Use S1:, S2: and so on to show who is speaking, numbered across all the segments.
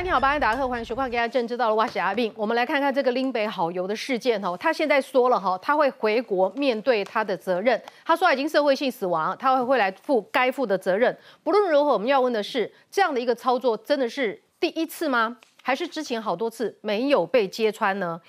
S1: 你好，巴安达克，欢迎收看《给大家政治到了哇西阿病》。我们来看看这个林北好友的事件哦，他现在说了哈，他会回国面对他的责任。他说已经社会性死亡，他会会来负该负的责任。不论如何，我们要问的是，这样的一个操作真的是第一次吗？还是之前好多次没有被揭穿呢？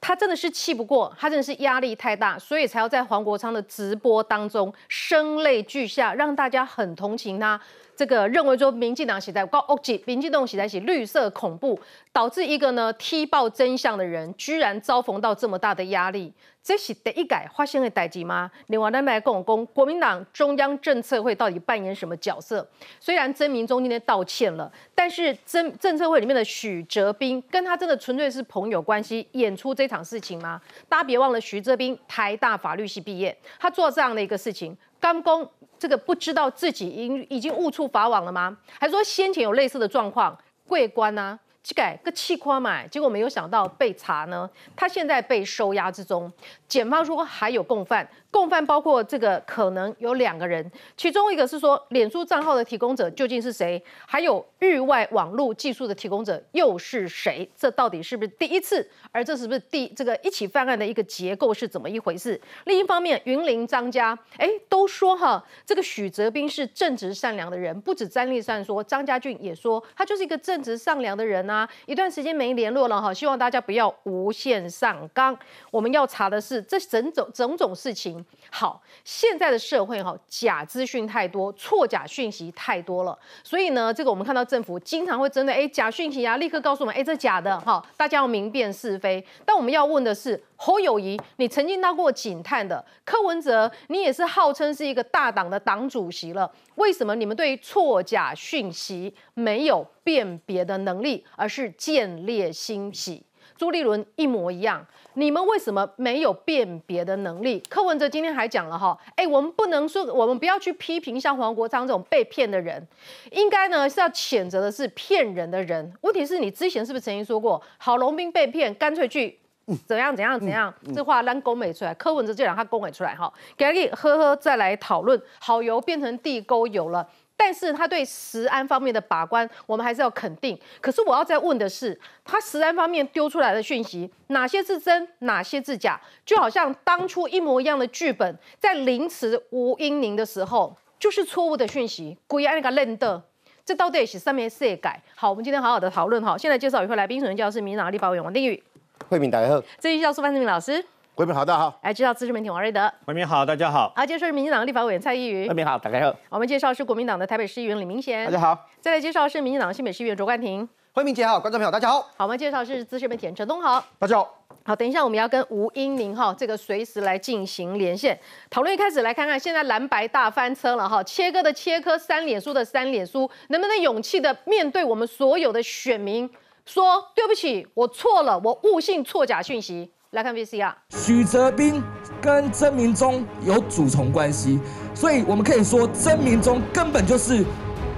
S1: 他真的是气不过，他真的是压力太大，所以才要在黄国昌的直播当中声泪俱下，让大家很同情他。这个认为说，民进党写在高欧吉，民进党写在写绿色恐怖，导致一个呢踢爆真相的人，居然遭逢到这么大的压力，这是第一改发生的代际吗？另外，咱们来讲讲国民党中央政策会到底扮演什么角色？虽然曾明忠今天道歉了，但是政政策会里面的许哲斌跟他真的纯粹是朋友关系，演出这场事情吗？大家别忘了，许哲斌台大法律系毕业，他做这样的一个事情。刚公这个不知道自己已已经误触法网了吗？还说先前有类似的状况，贵官呐？去改个气夸嘛，结果没有想到被查呢。他现在被收押之中，检方说还有共犯，共犯包括这个可能有两个人，其中一个是说脸书账号的提供者究竟是谁，还有域外网络技术的提供者又是谁？这到底是不是第一次？而这是不是第这个一起犯案的一个结构是怎么一回事？另一方面，云林张家，哎，都说哈，这个许泽斌是正直善良的人，不止詹立善说，张家俊也说他就是一个正直善良的人啊。一段时间没联络了哈，希望大家不要无限上纲。我们要查的是这整种种种事情。好，现在的社会哈，假资讯太多，错假讯息太多了，所以呢，这个我们看到政府经常会针对哎假讯息啊，立刻告诉我们哎这假的哈，大家要明辨是非。但我们要问的是。侯友谊，你曾经当过警探的；柯文哲，你也是号称是一个大党的党主席了。为什么你们对错假讯息没有辨别的能力，而是见猎心喜？朱立伦一模一样，你们为什么没有辨别的能力？柯文哲今天还讲了哈，哎，我们不能说，我们不要去批评像黄国昌这种被骗的人，应该呢是要谴责的是骗人的人。问题是你之前是不是曾经说过，郝龙斌被骗，干脆去。怎样怎样怎样？这话让公美出来，柯文哲就让他公美出来哈。给你呵呵，再来讨论好油变成地沟油了，但是他对食安方面的把关，我们还是要肯定。可是我要再问的是，他食安方面丢出来的讯息，哪些是真，哪些是假？就好像当初一模一样的剧本，在凌迟吴英宁的时候，就是错误的讯息，故意那个认的，这到底是上面谁改？好，我们今天好好的讨论哈。现在介绍一位来宾，首先教是民党立法委员王定宇。
S2: 慧敏，大家好。
S1: 这一教是范志明老师。
S2: 慧敏好，大家好。
S1: 来介绍资深媒体王瑞德。
S3: 慧敏好，大家好。
S1: 好，介绍是民进党立法委员蔡依瑜。
S2: 慧敏好，大家好。
S1: 我们介绍是国民党的台北市议员李明贤。
S2: 大家好。
S1: 再来介绍是民进党新北市议员卓冠廷。
S4: 慧敏姐好，观众朋友大家好。
S1: 好，我们介绍是资深媒体人陈东豪。
S4: 大家好。
S1: 好，等一下我们要跟吴英宁哈这个随时来进行连线讨论。一开始来看看现在蓝白大翻车了哈，切割的切割，三脸书的三脸书，能不能勇气的面对我们所有的选民？说对不起，我错了，我误信错假讯息。来看 VCR，
S5: 许哲斌跟曾明忠有主从关系，所以我们可以说曾明忠根本就是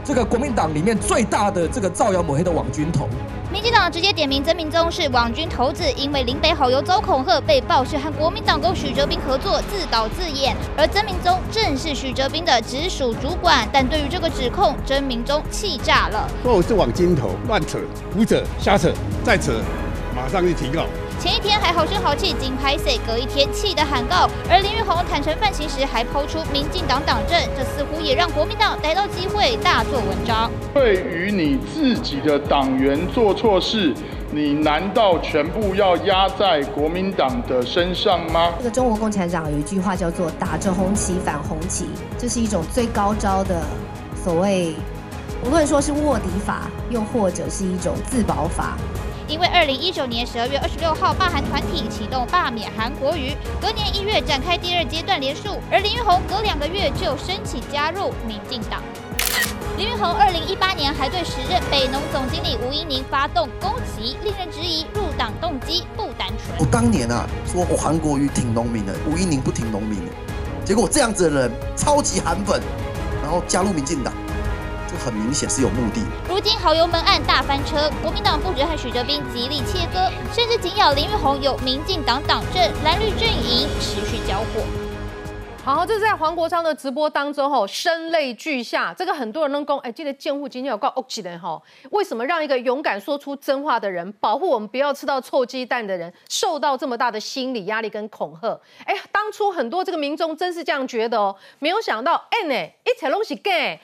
S5: 这个国民党里面最大的这个造谣抹黑的网军头。
S6: 民进党直接点名曾明宗是网军头子，因为林北好友遭恐吓，被曝是和国民党工许哲斌合作，自导自演。而曾明宗正是许哲斌的直属主管，但对于这个指控，曾明宗气炸了。
S7: 说我是网军头，乱扯、胡扯、瞎扯、再扯，马上就提告。
S6: 前一天还好声好气，金牌 C，隔一天气得喊告。而林玉红坦诚犯行时，还抛出民进党党政，这似乎也让国民党逮到机会大做文章。
S8: 对于你自己的党员做错事，你难道全部要压在国民党的身上吗？
S9: 这个中国共产党有一句话叫做“打着红旗反红旗”，这是一种最高招的所谓，无论说是卧底法，又或者是一种自保法。
S6: 因为二零一九年十二月二十六号，罢韩团体启动罢免韩国瑜，隔年一月展开第二阶段连署，而林玉红隔两个月就申请加入民进党。林玉红二零一八年还对时任北农总经理吴英宁发动攻击，令人质疑入党动机不单纯。
S4: 我当年啊说我韩国瑜挺农民的，吴英宁不挺农民的，结果这样子的人超级韩粉，然后加入民进党。很明显是有目的。
S6: 如今好友们案大翻车，国民党副主和许哲斌极力切割，甚至紧咬林玉红有民进党党政，蓝绿阵营持续交火。
S1: 好，这是在黄国昌的直播当中吼，声泪俱下。这个很多人都讲，哎，记得监护今天有告 OK 的吼，为什么让一个勇敢说出真话的人，保护我们不要吃到臭鸡蛋的人，受到这么大的心理压力跟恐吓？哎，当初很多这个民众真是这样觉得哦，没有想到，哎呢，一切拢是 gay。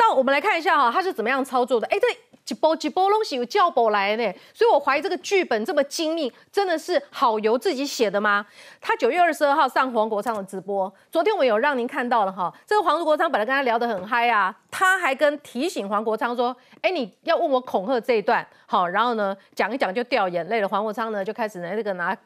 S1: 到我们来看一下哈，他是怎么样操作的？哎，这。几波几波东西有叫波来呢，所以我怀疑这个剧本这么精密，真的是好油自己写的吗？他九月二十二号上黄国昌的直播，昨天我有让您看到了哈，这个黄国昌本来跟他聊得很嗨啊，他还跟提醒黄国昌说，哎，你要问我恐吓这一段，好，然后呢讲一讲就掉眼泪了，黄国昌呢就开始呢这个拿。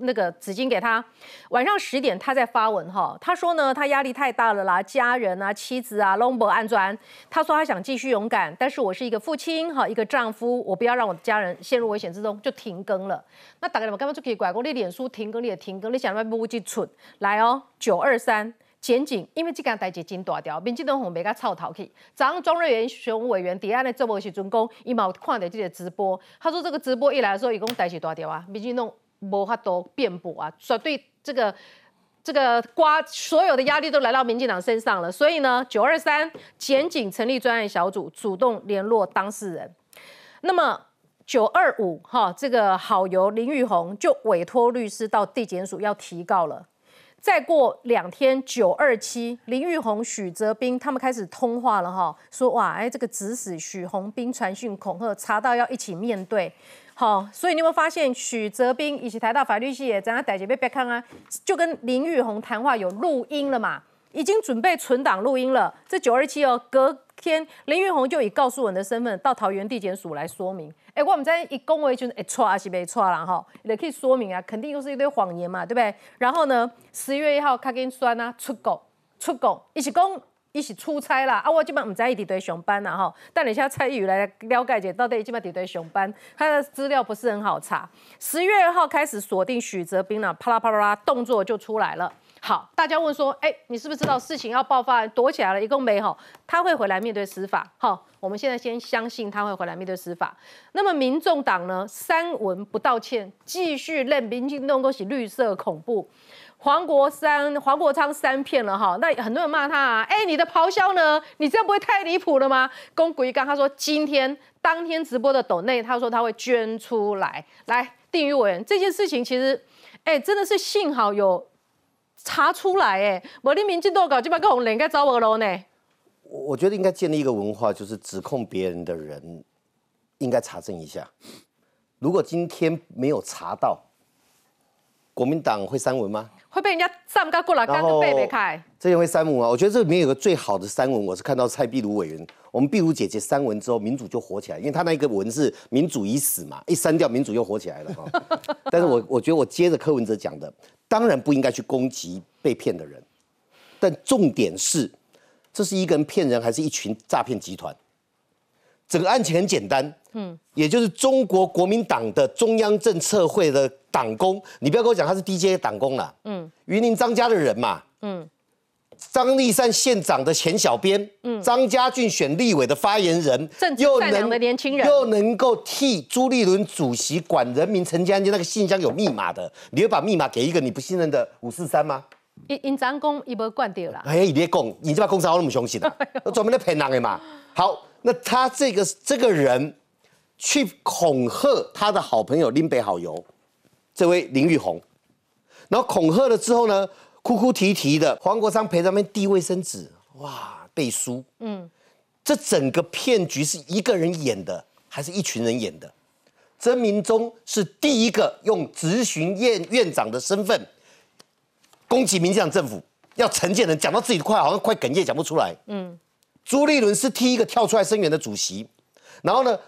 S1: 那个纸巾给他，晚上十点他在发文哈，他说呢他压力太大了啦，家人啊妻子啊拢不安全，他说他想继续勇敢，但是我是一个父亲哈，一个丈夫，我不要让我的家人陷入危险之中，就停更了。那大概你们刚刚就可以拐过，你脸书停更你也停更，你想要不去蠢来哦，九二三检警，因为这件代志真大条，民进党红没甲操头去，早上庄瑞元雄委员底下的这波时准讲，伊冇看到这个直播，他说这个直播一来的时候，伊讲代志大条啊，民进党。无法都辩驳啊，所对这个这个瓜所有的压力都来到民进党身上了。所以呢，九二三检警成立专案小组，主动联络当事人。那么九二五哈，这个好友林玉红就委托律师到地检署要提告了。再过两天，九二七林玉红、许泽斌他们开始通话了哈，说哇，哎，这个指使许红斌传讯恐吓，查到要一起面对。好，所以你有没有发现许泽斌以及台大法律系也在那逮姐被别看啊，就跟林玉红谈话有录音了嘛？已经准备存档录音了。这九二七哦，隔天林玉红就以告诉人的身份到桃园地检署来说明。哎，我们在一公维就是哎错还是没错啦哈，也可以说明啊，肯定又是一堆谎言嘛，对不对？然后呢，十月一号卡根酸啊出狗出狗一起公。一起出差啦！啊，我基本唔在一堆上班啦哈。但你现在蔡宇来了解一下，到底基本一堆上班，他的资料不是很好查。十月二号开始锁定许泽斌了，啪啦啪啦啦，动作就出来了。好，大家问说，哎，你是不是知道事情要爆发，躲起来了？一共没哈，他会回来面对司法。好，我们现在先相信他会回来面对司法。那么民众党呢，三文不道歉，继续任民进党恭喜绿色恐怖。黄国三、黄国昌三骗了哈，那很多人骂他啊，哎，你的咆哮呢？你这样不会太离谱了吗？龚古一刚他说今天当天直播的抖内，他说他会捐出来。来，定于委员这件事情其实，哎，真的是幸好有查出来哎，我的民进党搞这把个红人该找我喽呢。
S2: 我我觉得应该建立一个文化，就是指控别人的人应该查证一下。如果今天没有查到，国民党会删文吗？
S1: 会被人家上高过来，干都背背开。
S2: 这些会删文啊？我觉得这里面有个最好的删文，我是看到蔡壁如委员，我们壁如姐姐删文之后，民主就火起来，因为她那一个文是民主已死嘛，一删掉民主又火起来了哈。但是我我觉得我接着柯文哲讲的，当然不应该去攻击被骗的人，但重点是，这是一个人骗人，还是一群诈骗集团？整个案情很简单，嗯，也就是中国国民党的中央政策会的党工，你不要跟我讲他是 DJ 党工了，嗯，云林张家的人嘛，嗯，张立善县长的前小编，嗯，张家俊选立委的发言人，
S1: 又能的年轻人，
S2: 又能够替朱立伦主席管人民成家案件，那个信箱有密码的，你会把密码给一个你不信任的五四三吗？
S1: 因因张公伊无管掉了，
S2: 哎，你别讲，你这把公司好那么相信的，专门在骗人的嘛，好。那他这个这个人去恐吓他的好朋友林北好友，这位林玉红，然后恐吓了之后呢，哭哭啼啼的，黄国昌陪他们递卫生纸，哇，背书，嗯，这整个骗局是一个人演的，还是一群人演的？曾明忠是第一个用执行院院长的身份攻击民进党政府，要陈建仁讲到自己快好像快哽咽讲不出来，嗯。朱立伦是第一个跳出来声援的主席，然后呢，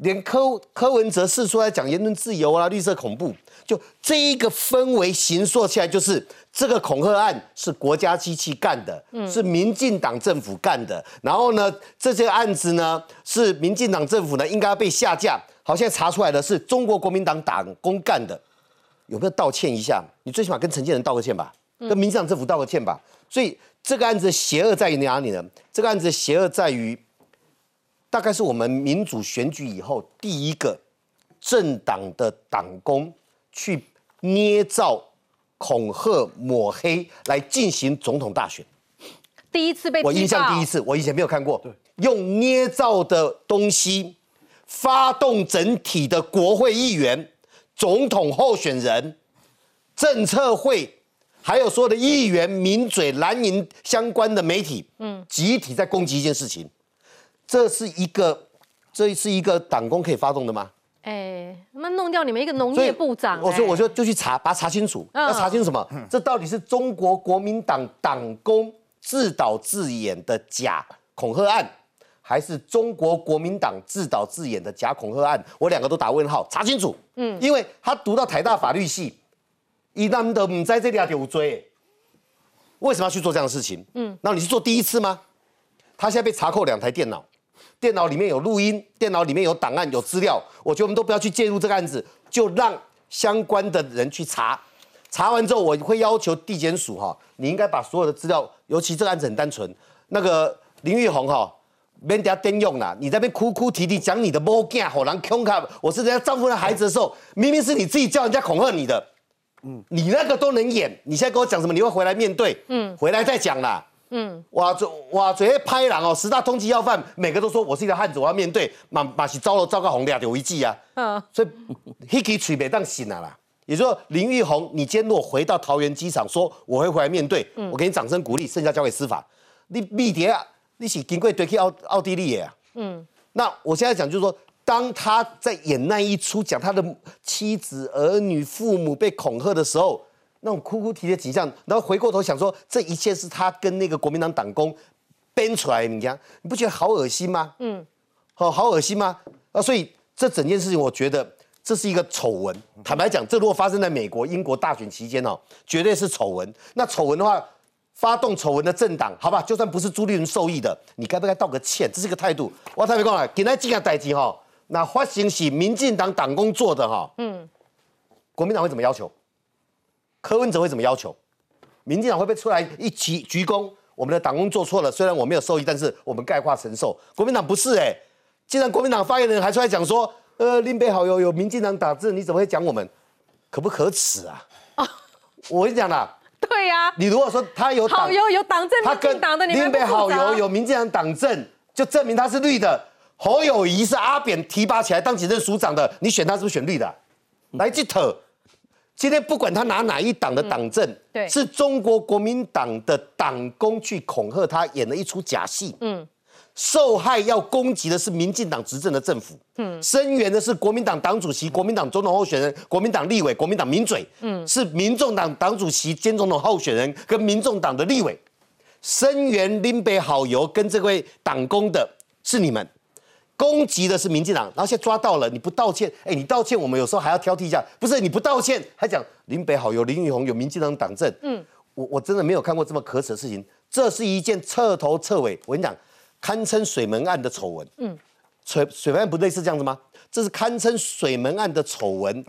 S2: 连柯柯文哲是出来讲言论自由啊，绿色恐怖，就这一个氛围形塑起来，就是这个恐吓案是国家机器干的，是民进党政府干的。然后呢，这些案子呢，是民进党政府呢应该被下架。好，现在查出来的是中国国民党党工干的，有没有道歉一下？你最起码跟陈建仁道个歉吧，跟民进党政府道个歉吧。所以。这个案子邪恶在于哪里呢？这个案子邪恶在于，大概是我们民主选举以后第一个政党的党工去捏造恐吓、抹黑来进行总统大选。
S1: 第一次被
S2: 我印象第一次，我以前没有看过，用捏造的东西发动整体的国会议员、总统候选人、政策会，还有所有的议员、名嘴、蓝营相关的媒体，嗯，集体在攻击一件事情，这是一个，这是一个党工可以发动的吗？
S1: 哎，他妈弄掉你们一个农业部长，
S2: 我说
S1: 哎
S2: 我说就去查，把它查清楚。
S1: 嗯
S2: 要查清楚什么？这到底是中国国民党党工自导自演的假恐吓案，还是中国国民党自导自演的假恐吓案？我两个都打问号，查清楚。嗯，因为他读到台大法律系，一旦的唔在这里啊有追，为什么要去做这样的事情？嗯，那你是做第一次吗？他现在被查扣两台电脑，电脑里面有录音，电脑里面有档案、有资料。我觉得我们都不要去介入这个案子，就让相关的人去查。查完之后，我会要求地检署哈，你应该把所有的资料，尤其这个案子很单纯，那个林玉红哈，免得电用啦，你在那边哭哭啼啼讲你的某囝好人恐吓，我是人家丈夫的孩子的时候，明明是你自己叫人家恐吓你的，嗯，你那个都能演，你现在跟我讲什么？你会回来面对，嗯，回来再讲啦。嗯，哇嘴哇嘴拍人哦，十大通缉要犯，每个都说我是一个汉子，我要面对，马马是遭了糟糕红俩有一记啊。
S1: 嗯，
S2: 所以 Hiki 取北当醒了啦。也就是说，林玉红，你今天如果回到桃园机场说我会回来面对，我给你掌声鼓励，剩下交给司法。你密碟啊，你是经过对去奥奥地利的啊。嗯，那我现在讲就是说，当他在演那一出讲他的妻子、儿女、父母被恐吓的时候，那种哭哭啼啼的景象，然后回过头想说，这一切是他跟那个国民党党工编出来的，你看，你不觉得好恶心吗？嗯，好好恶心吗？啊，所以这整件事情，我觉得这是一个丑闻。坦白讲，这如果发生在美国、英国大选期间哦，绝对是丑闻。那丑闻的话，发动丑闻的政党，好吧，就算不是朱立伦受益的，你该不该道个歉？这是一个态度。我特别讲了，今天这件代志哈，那发行是民进党党工做的哈，嗯，国民党会怎么要求？柯文哲会怎么要求？民进党会不会出来一起鞠躬？我们的党工做错了，虽然我没有受益，但是我们概括承受。国民党不是哎、既然国民党发言人还出来讲说，呃，林北好友有民进党打字，你怎么会讲我们？可不可耻啊？我跟你讲啦，
S1: 对呀、
S2: 你如果说他有党
S1: 好友有党政
S2: 他跟
S1: 党的，
S2: 林北好友有民进党党政，就证明他是绿的。侯友谊是阿扁提拔起来当警政署长的，你选他是不是选绿的啊、来这头。今天不管他拿哪一党的党政，
S1: 对。
S2: 是中国国民党的党工去恐吓他，演了一出假戏。嗯，受害要攻击的是民进党执政的政府，嗯，声援的是国民党党主席、国民党总统候选人、国民党立委、国民党民嘴，嗯，是民众党党主席兼总统候选人跟民众党的立委，声援林北好友跟这位党工的是你们。攻击的是民进党，然后现在抓到了，你不道歉，哎，你道歉，我们有时候还要挑剔一下，不是你不道歉，还讲林北好有林玉红有民进党党政，嗯，我我真的没有看过这么可耻的事情，这是一件彻头彻尾，我跟你讲，堪称水门案的丑闻，嗯，水水门案不类似这样子吗？这是堪称水门案的丑闻，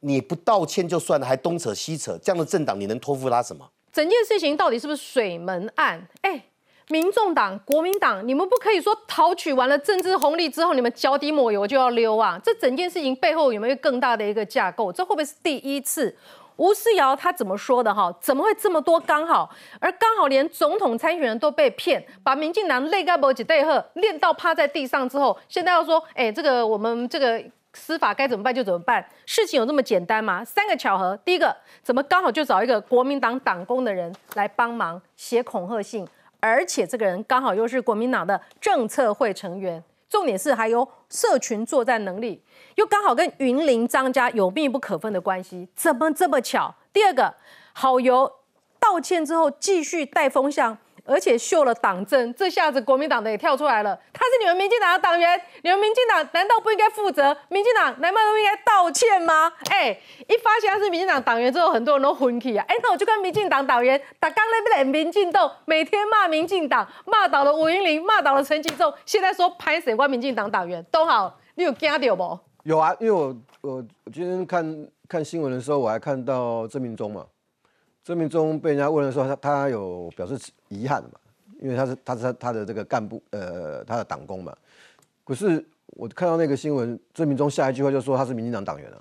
S2: 你不道歉就算了，还东扯西扯，这样的政党你能托付他什么？
S1: 整件事情到底是不是水门案？哎，民众党、国民党，你们不可以说讨取完了政治红利之后，你们脚底抹油就要溜啊！这整件事情背后有没有更大的一个架构？这会不会是第一次？吴思瑶他怎么说的哈？怎么会这么多刚好？而刚好连总统参选人都被骗，把民进党累干不几对喝练到趴在地上之后，现在要说，哎，这个我们这个司法该怎么办就怎么办？事情有这么简单吗？三个巧合，第一个，怎么刚好就找一个国民党党工的人来帮忙写恐吓信，而且这个人刚好又是国民党的政策会成员，重点是还有社群作战能力，又刚好跟云林张家有密不可分的关系，怎么这么巧？第二个，好友道歉之后继续带风向。而且秀了党证，这下子国民党的也跳出来了。他是你们民进党的党员，你们民进党难道不应该负责？民进党难道不应该道歉吗？哎，一发现他是民进党党员之后，很多人都昏起啊。哎，那我就跟民进党党员打刚那边的民进斗，每天骂民进党，骂倒了吴云林，骂倒了陈吉仲，现在说拍谁关民进党党员都好，你有惊到不？
S3: 有啊，因为我我我今天看看新闻的时候，我还看到郑明忠嘛，郑明忠被人家问的时候，他他有表示遗憾嘛，因为他是他是他他的这个干部呃他的党工嘛，可是我看到那个新闻，郑明忠下一句话就说他是民进党党员啊，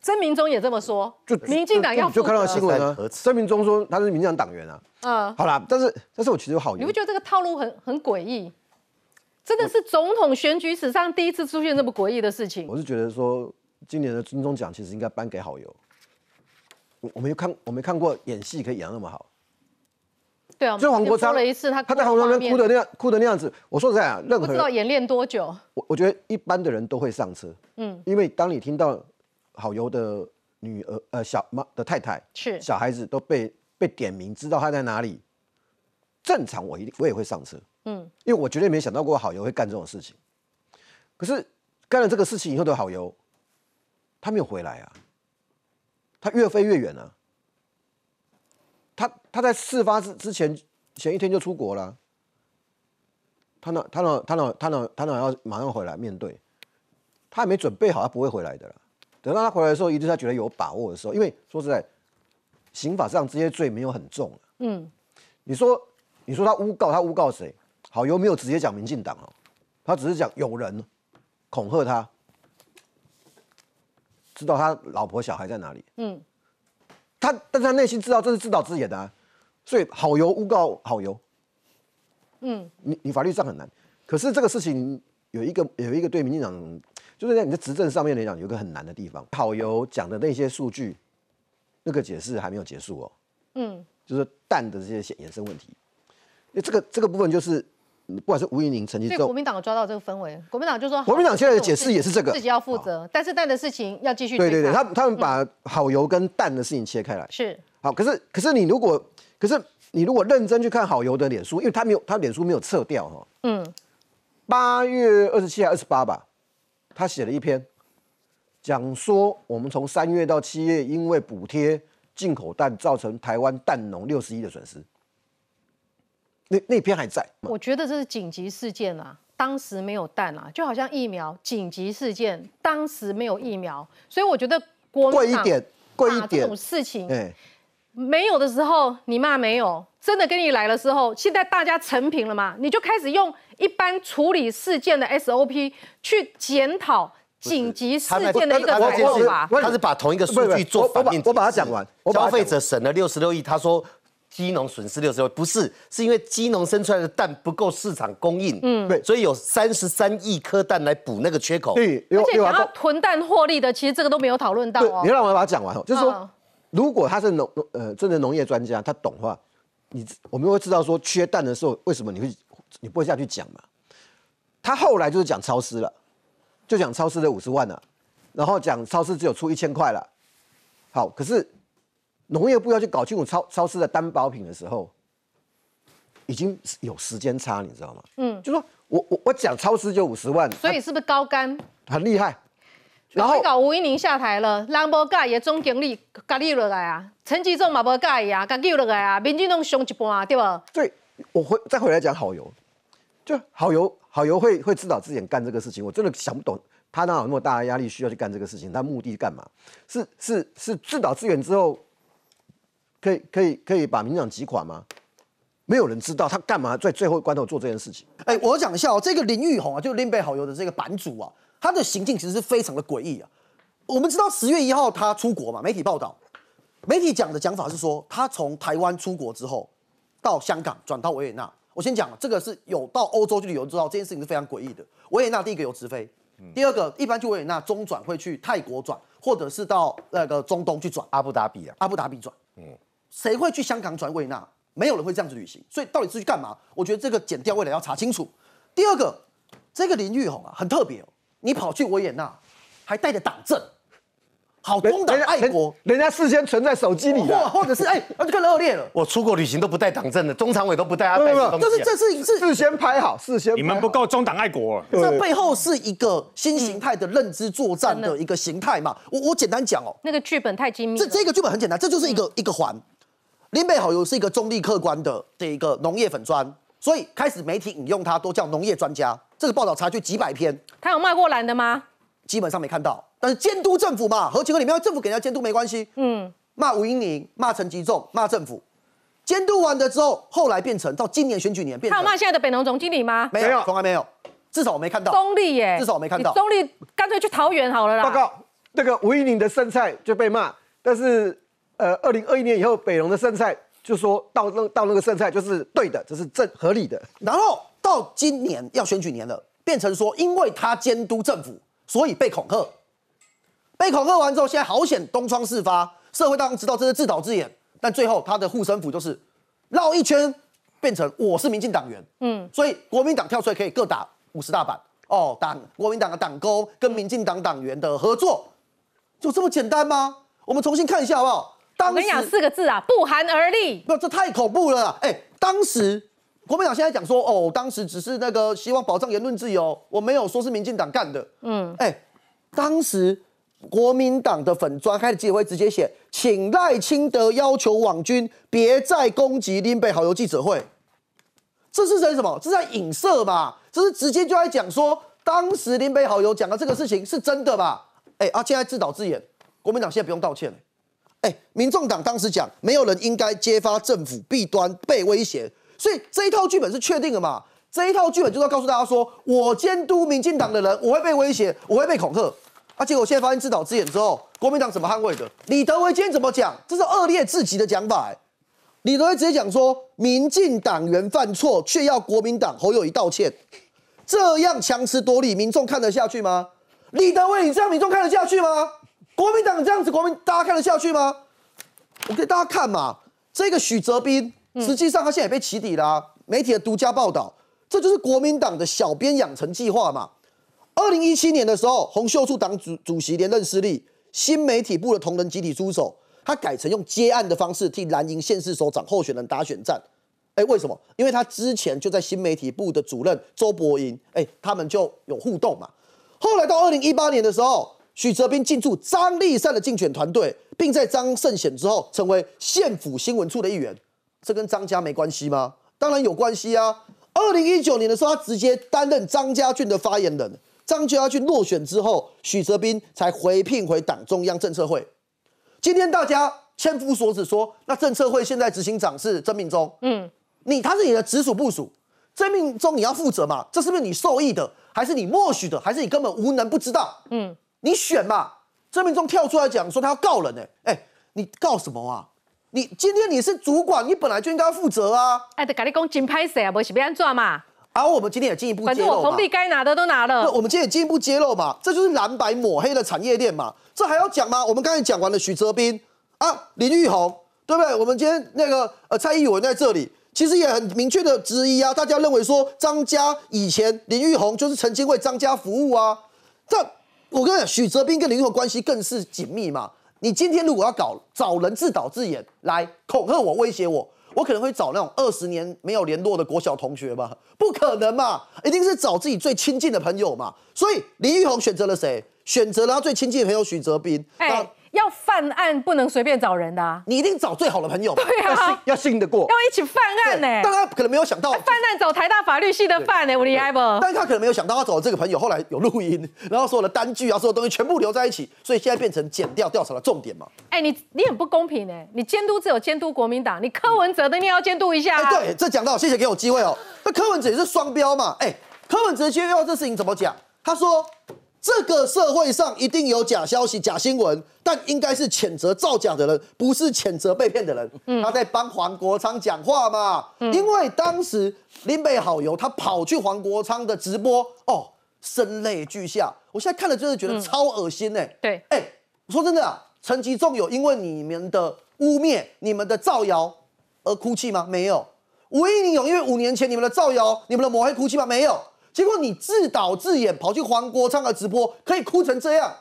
S1: 曾明忠也这么说，
S3: 就
S1: 民进党要
S3: 就就看到新闻啊曾明忠说他是民进党党员啊。
S1: 嗯，
S3: 好啦，但是但是我其实有好疑
S1: 你不，觉得这个套路很很诡异？真的是总统选举史上第一次出现这么诡异的事情。
S3: 我是觉得说今年的金钟奖其实应该颁给好友。我我没看我没看过演戏可以演得那么好，
S1: 对啊，
S3: 就黄国
S1: 说
S3: 昌
S1: 了一次他
S3: 他在黄国
S1: 画面
S3: 昌哭的那样哭的那样子，我说实在啊，任
S1: 不
S3: 何人
S1: 知道演练多久。
S3: 我我觉得一般的人都会上车，
S1: 嗯，
S3: 因为当你听到好友的女儿呃小妈的太太
S1: 是
S3: 小孩子都被被点名，知道他在哪里，正常我一定我也会上车，
S1: 嗯，
S3: 因为我绝对没想到过好友会干这种事情。可是干了这个事情以后的好友，他没有回来啊，他越飞越远啊。他他在事发之之前前一天就出国了啊、他哪他哪他哪他哪他哪要马上回来面对？他还没准备好，他不会回来的啦。等到他回来的时候，一定是他觉得有把握的时候。因为说实在，刑法上这些罪没有很重啊
S1: 嗯，
S3: 你说你说他诬告，他诬告谁？好又没有直接讲民进党哦，他只是讲有人恐吓他，知道他老婆小孩在哪里。
S1: 嗯，
S3: 他但是他内心知道这是自导自演的、啊，所以好油诬告好油，
S1: 嗯，
S3: 你你法律上很难。可是这个事情有一个有一个对民进党，就是在你的执政上面来讲，有一个很难的地方。好油讲的那些数据，那个解释还没有结束哦。
S1: 嗯，
S3: 就是蛋的这些衍生问题，因为这个这个部分就是，嗯不管是吴怡宁、陈其仲，
S1: 所以国民党抓到这个氛围，国民党就说，
S3: 国民党现在的解释也是这个
S1: 自己要负责，但是蛋的事情要继续
S3: 对对对，他他们把好油跟蛋的事情切开来。
S1: 是
S3: 好，可是可是你如果，可是你如果认真去看好油的脸书，因为他没有他脸书没有撤掉哈。
S1: 嗯，
S3: 八月二十七还二十八吧，他写了一篇，讲说我们从三月到七月，因为补贴进口蛋，造成台湾蛋农六十亿的损失。那那篇还在，
S1: 我觉得这是紧急事件啊，当时没有弹啊，就好像疫苗紧急事件，当时没有疫苗，所以我觉得国民党
S3: 贵一点，贵一点
S1: 这种，事情
S3: 哎，
S1: 没有的时候你骂没有，真的跟你来的时候，现在大家成平了嘛，你就开始用一般处理事件的 SOP 去检讨紧急事件的一个
S2: 他那件事
S1: 采购法。
S2: 他是把同一个数据做反面
S3: 我把我把它讲完。我
S2: 消费者省了六十六亿，他说鸡农损失六十六，不是，是因为鸡农生出来的蛋不够市场供应，嗯，
S3: 对
S2: 所以有三十三亿颗蛋来补那个缺口。
S3: 对，
S1: 而且想要囤蛋获利的，其实这个都没有讨论到，哦
S3: 你。让我把它讲完哦，就是说
S1: 嗯，
S3: 如果他是农农呃真的农业专家，他懂的话，你我们会知道说缺蛋的时候，为什么你会你不会下去讲嘛？他后来就是讲超市了，就讲超市的五十万了，然后讲超市只有出一千块了。好，可是农业部要去搞清楚超超市的担保品的时候，已经有时间差，你知道吗？嗯，就说我我我讲超市就五十万，
S1: 所以是不是高干？
S3: 很厉害。然后
S1: 搞吴一宁下台了，人无介意的总经理甲你落来啊，陈吉仲嘛无介意啊，甲救落来啊，民进党上一半啊，对不？
S3: 对，我回再回来讲好油，就好油好油会会自导自演干这个事情，我真的想不懂他哪有那么大的压力需要去干这个事情，他目的干嘛？是是是自导自演之后，可以可以可以把民进党击垮吗？没有人知道他干嘛在最后关头做这件事情。
S10: 哎，我讲一下哦，这个林玉红啊，就是林北好友的这个版主啊，他的行径其实是非常的诡异啊。我们知道十月一号他出国嘛，媒体报道，媒体讲的讲法是说，他从台湾出国之后，到香港转到维也纳。我先讲，这个是有到欧洲去旅游知道这件事情是非常诡异的。维也纳第一个有直飞，第二个一般去维也纳中转会去泰国转，或者是到那个中东去转，
S2: 阿布达比啊，
S10: 阿布达比转。嗯，谁会去香港转维也纳？没有人会这样子旅行，所以到底是去干嘛？我觉得这个剪掉未来要查清楚。第二个，这个林玉红啊，很特别哦，你跑去维也纳，还带着党证，好中党爱国，
S3: 人家事先存在手机里
S10: 或
S3: 的，
S10: 或者是哎，那就更恶劣了。
S2: 我出国旅行都不带党证的，中常委都不带，他
S3: 没有没有
S2: 带什么东西啊？
S10: 就是这是是
S3: 事先拍好，事先
S7: 你们不够中党爱国。
S10: 这背后是一个新形态的认知作战的一个形态嘛？我我简单讲哦，
S1: 那个剧本太精密了。
S10: 这这个剧本很简单，这就是一个、一个环。林北好友是一个中立客观的这一个农业粉砖，所以开始媒体引用他都叫农业专家。这个报道查去几百篇，
S1: 他有骂过蓝的吗？
S10: 基本上没看到。但是监督政府嘛，合情合理，没有政府给人家监督没关系。
S1: 嗯，
S10: 骂吴英宁，骂陈吉仲，骂政府。监督完的之后，后来变成到今年选举年变成
S1: 他有骂现在的北农总经理吗？
S10: 没有，从来没有，至少我没看到。
S1: 中立耶，
S10: 至少我没看到
S1: 中立干脆去桃园好了啦。
S3: 报告，那个吴依宁的剩菜就被骂，但是呃，二零二一年以后，北荣的剩菜就说到那到那个剩菜就是对的，这是正合理的。
S10: 然后到今年要选举年了，变成说因为他监督政府，所以被恐吓。被恐吓完之后，现在好险东窗事发，社会大众知道这是自导自演，但最后他的护身符就是绕一圈变成我是民进党员，嗯，所以国民党跳出来可以各打五十大板哦，党国民党的党工跟民进党党员的合作，就这么简单吗？我们重新看一下好不好？当
S1: 我跟你讲四个字啊，不寒而栗。
S10: 不，这太恐怖了！哎，当时国民党现在讲说，哦，当时只是那个希望保障言论自由，我没有说是民进党干的。嗯，哎，当时国民党的粉专开的记者会直接写，请赖清德要求网军别再攻击林北好友记者会，这是在什么？这是在影射吧？这是直接就在讲说，当时林北好友讲的这个事情是真的吧？哎，啊，现在自导自演，国民党现在不用道歉了。哎，民众党当时讲，没有人应该揭发政府弊端被威胁，所以这一套剧本是确定的嘛？这一套剧本就是要告诉大家说，我监督民进党的人，我会被威胁，我会被恐吓。啊，结果现在发现自导自演之后，国民党怎么捍卫的？李德维今天怎么讲？这是恶劣至极的讲法。李德维直接讲说，民进党员犯错，却要国民党侯友谊道歉，这样强词夺理，民众看得下去吗？李德维，你这样民众看得下去吗？国民党这样子，国民大家看得下去吗？我给大家看嘛，这个许哲斌，实际上他现在也被起底了，媒体的独家报道，这就是国民党的小编养成计划嘛。二零一七年的时候，洪秀柱党主主席连任失利，新媒体部的同仁集体出手，他改成用接案的方式替蓝营县市首长候选人打选战。哎，为什么？因为他之前就在新媒体部的主任周伯英，哎，他们就有互动嘛。后来到二零一八年的时候。许哲斌进驻张立善的竞选团队，并在张胜选之后成为县府新闻处的一员。这跟张家没关系吗？当然有关系啊！二零一九年的时候，他直接担任张家俊的发言人。张家俊落选之后，许哲斌才回聘回党中央政策会。今天大家千夫所指说，那政策会现在执行长是曾命忠，嗯，你他是你的直属部署，曾命忠你要负责嘛？这是不是你受益的，还是你默许的，还是你根本无能不知道？嗯。你选嘛？郑明忠跳出来讲说他要告人呢。哎，你告什么啊？你今天你是主管，你本来就应该负责啊。
S1: 哎，得跟你讲真拍谁啊？不是别安怎嘛？
S10: 而我们今天也进一步揭露
S1: 反正我红地该拿的都拿了。
S10: 我们今天也进一步揭露嘛，这就是蓝白抹黑的产业链嘛。这还要讲吗？我们刚才讲完了许哲斌啊，林玉红，对不对？我们今天那个呃蔡英文在这里，其实也很明确的质疑啊。大家认为说张家以前林玉红就是曾经为张家服务啊，这。我跟你讲，许哲斌跟林玉红关系更是紧密嘛。你今天如果要搞找人自导自演来恐吓我、威胁我，我可能会找那种二十年没有联络的国小同学吧？不可能嘛，一定是找自己最亲近的朋友嘛。所以林玉红选择了谁？选择了他最亲近的朋友许哲斌。
S1: 要犯案不能随便找人的，
S10: 你一定找最好的朋友，
S1: 对啊，
S3: 要信得过，
S1: 要一起犯案呢。
S10: 但他可能没有想到，
S1: 犯案找台大法律系的犯呢，我厉害不？
S10: 但他可能没有想到，他找的这个朋友后来有录音，然后所有的单据啊，所有东西全部留在一起，所以现在变成剪掉调查的重点嘛。
S1: 哎，你你很不公平呢，你监督只有监督国民党，你柯文哲的你也要监督一下啊。
S10: 对，这讲到，谢谢给我机会哦。那柯文哲也是双标嘛？哎，柯文哲今天要这事情怎么讲？他说。这个社会上一定有假消息、假新闻，但应该是谴责造假的人，不是谴责被骗的人。嗯，他在帮黄国昌讲话嘛？嗯，因为当时林北好友他跑去黄国昌的直播，哦，声泪俱下。我现在看了真的觉得超恶心呢。
S1: 对，
S10: 哎，说真的啊，陈吉仲有因为你们的污蔑、你们的造谣而哭泣吗？没有。吴一宁有因为五年前你们的造谣、你们的抹黑哭泣吗？没有。结果你自导自演跑去黄国昌的直播，可以哭成这样，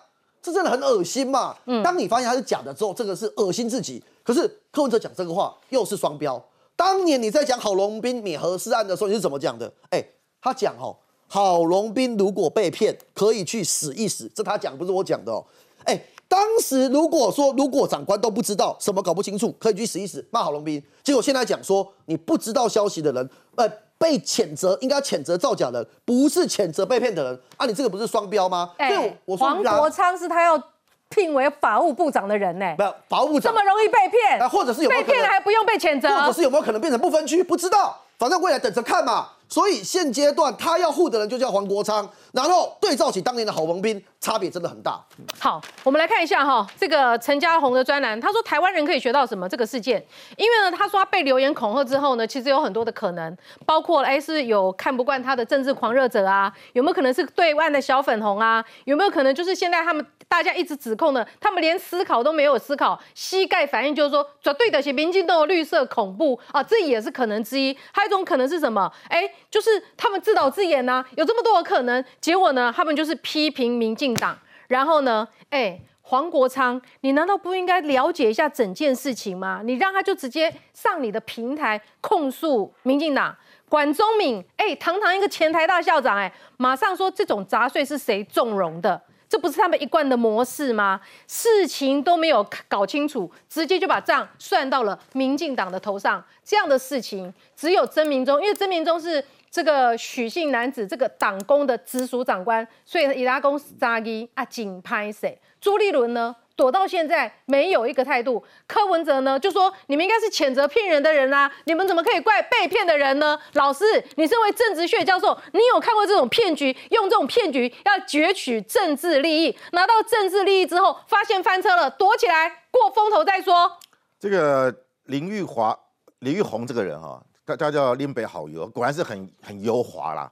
S10: 这真的很恶心嘛？嗯，当你发现他是假的之后，这个是恶心自己。可是柯文哲讲这个话又是双标。当年你在讲郝龙斌免核事案的时候，你是怎么讲的？哎，他讲哦，郝龙斌如果被骗，可以去死一死，这他讲不是我讲的哦。哎，当时如果说如果长官都不知道什么搞不清楚，可以去死一死，骂郝龙斌。结果现在讲说你不知道消息的人，呃。被谴责应该谴责造假人，不是谴责被骗的人啊！你这个不是双标吗？
S1: 哎，黄国昌是他要聘为法务部长的人呢，
S10: 不，法务部长
S1: 这么容易被骗
S10: 啊？或者是有
S1: 被骗了还不用被谴责？
S10: 或者是有没有可能变成不分区？不知道，反正未来等着看嘛。所以现阶段他要护的人就叫黄国昌，然后对照起当年的郝龙斌，差别真的很大。
S1: 好，我们来看一下哈，这个陈家宏的专栏，他说台湾人可以学到什么这个事件？因为呢，他说他被留言恐吓之后呢，其实有很多的可能，包括哎是有看不惯他的政治狂热者啊，有没有可能是对岸的小粉红啊？有没有可能就是现在他们大家一直指控的，他们连思考都没有思考，膝盖反应就是说绝对的是民进党的绿色恐怖啊，这也是可能之一。还有一种可能是什么？哎，就是他们自导自演呐、有这么多的可能，结果呢，他们就是批评民进党。然后呢，哎，黄国昌，你难道不应该了解一下整件事情吗？你让他就直接上你的平台控诉民进党。管中敏，哎，堂堂一个前台大校长，哎，马上说这种杂碎是谁纵容的？这不是他们一贯的模式吗？事情都没有搞清楚，直接就把账算到了民进党的头上。这样的事情只有曾明忠，因为曾明忠是这个许姓男子这个党工的直属长官，所以伊拉公扎伊啊紧拍谁？朱立伦呢？躲到现在没有一个态度。柯文哲呢就说你们应该是谴责骗人的人啦、你们怎么可以怪被骗的人呢？老师，你身为政治学教授，你有看过这种骗局？用这种骗局要攫取政治利益，拿到政治利益之后，发现翻车了，躲起来过风头再说。
S11: 这个林玉华、林玉红这个人哈、他他叫林北好油，果然是很很油滑啦。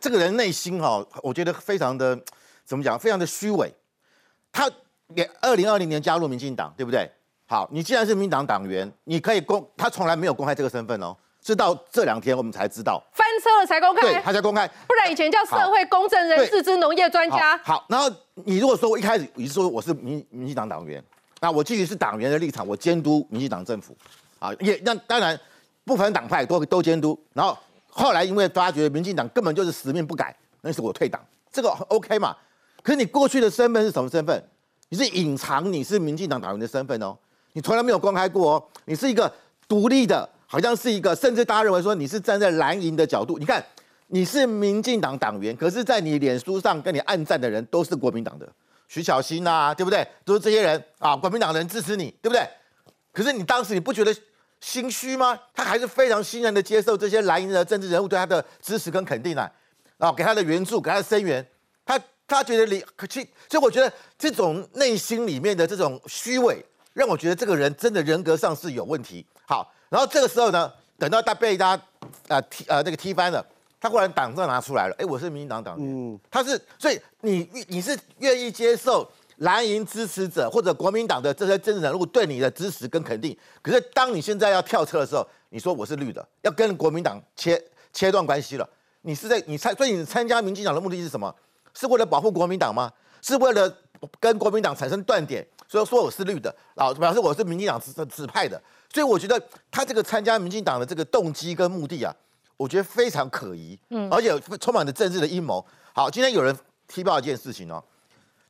S11: 这个人内心哈、我觉得非常的怎么讲，非常的虚伪。他也二零二零年加入民进党，对不对？好，你既然是民进党党员，你可以公，他从来没有公开这个身份哦，是到这两天我们才知道，
S1: 翻车了才公开对，
S11: 他才公开。
S1: 不然以前叫社会公正人士之农业专家。
S11: 好，好，然后你如果说我一开始你是说我是民民进党党员，那我基于是党员的立场，我监督民进党政府，啊，也那当然不分党派都都监督。然后后来因为发觉民进党根本就是死命不改，那是我退党，这个 OK 嘛？可是你过去的身份是什么身份？你是隐藏你是民进党党员的身份哦，你从来没有公开过哦，你是一个独立的，好像是一个，甚至大家认为说你是站在蓝营的角度，你看你是民进党党员，可是，在你脸书上跟你暗赞的人都是国民党的，徐小新啊，对不对？都是这些人啊，国民党人支持你，对不对？可是你当时你不觉得心虚吗？他还是非常欣然的接受这些蓝营的政治人物对他的支持跟肯定啊，啊，给他的援助，给他的声援，他他觉得你可惜，所以我觉得这种内心里面的这种虚伪，让我觉得这个人真的人格上是有问题。好，然后这个时候呢，等到他被大家呃踢呃那个踢翻了，他忽然党证拿出来了，哎，我是民进党党员，他是，所以你你是愿意接受蓝营支持者或者国民党的这些政治人物对你的支持跟肯定，可是当你现在要跳车的时候，你说我是绿的，要跟国民党切切断关系了，你是在你参，所以你参加民进党的目的是什么？是为了保护国民党吗？是为了跟国民党产生断点，所以说我是绿的，啊，表示我是民进党指指派的。所以我觉得他这个参加民进党的这个动机跟目的啊，我觉得非常可疑，嗯，而且充满着政治的阴谋。好，今天有人踢爆一件事情哦，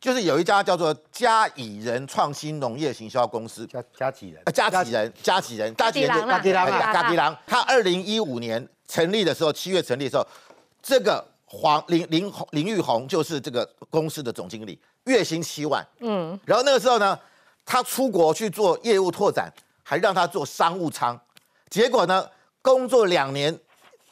S11: 就是有一家叫做嘉以人创新农业行销公司，
S2: 嘉嘉几人？
S11: 呃，嘉几人，嘉几人，嘉几人就，
S1: 嘉吉郎啊
S11: 嘉嘉吉郎，他二零一五年成立的时候，七月成立的时候，这个黄林林红林玉红就是这个公司的总经理，月薪七万，嗯，然后那个时候呢，他出国去做业务拓展，还让他做商务舱，结果呢，工作两年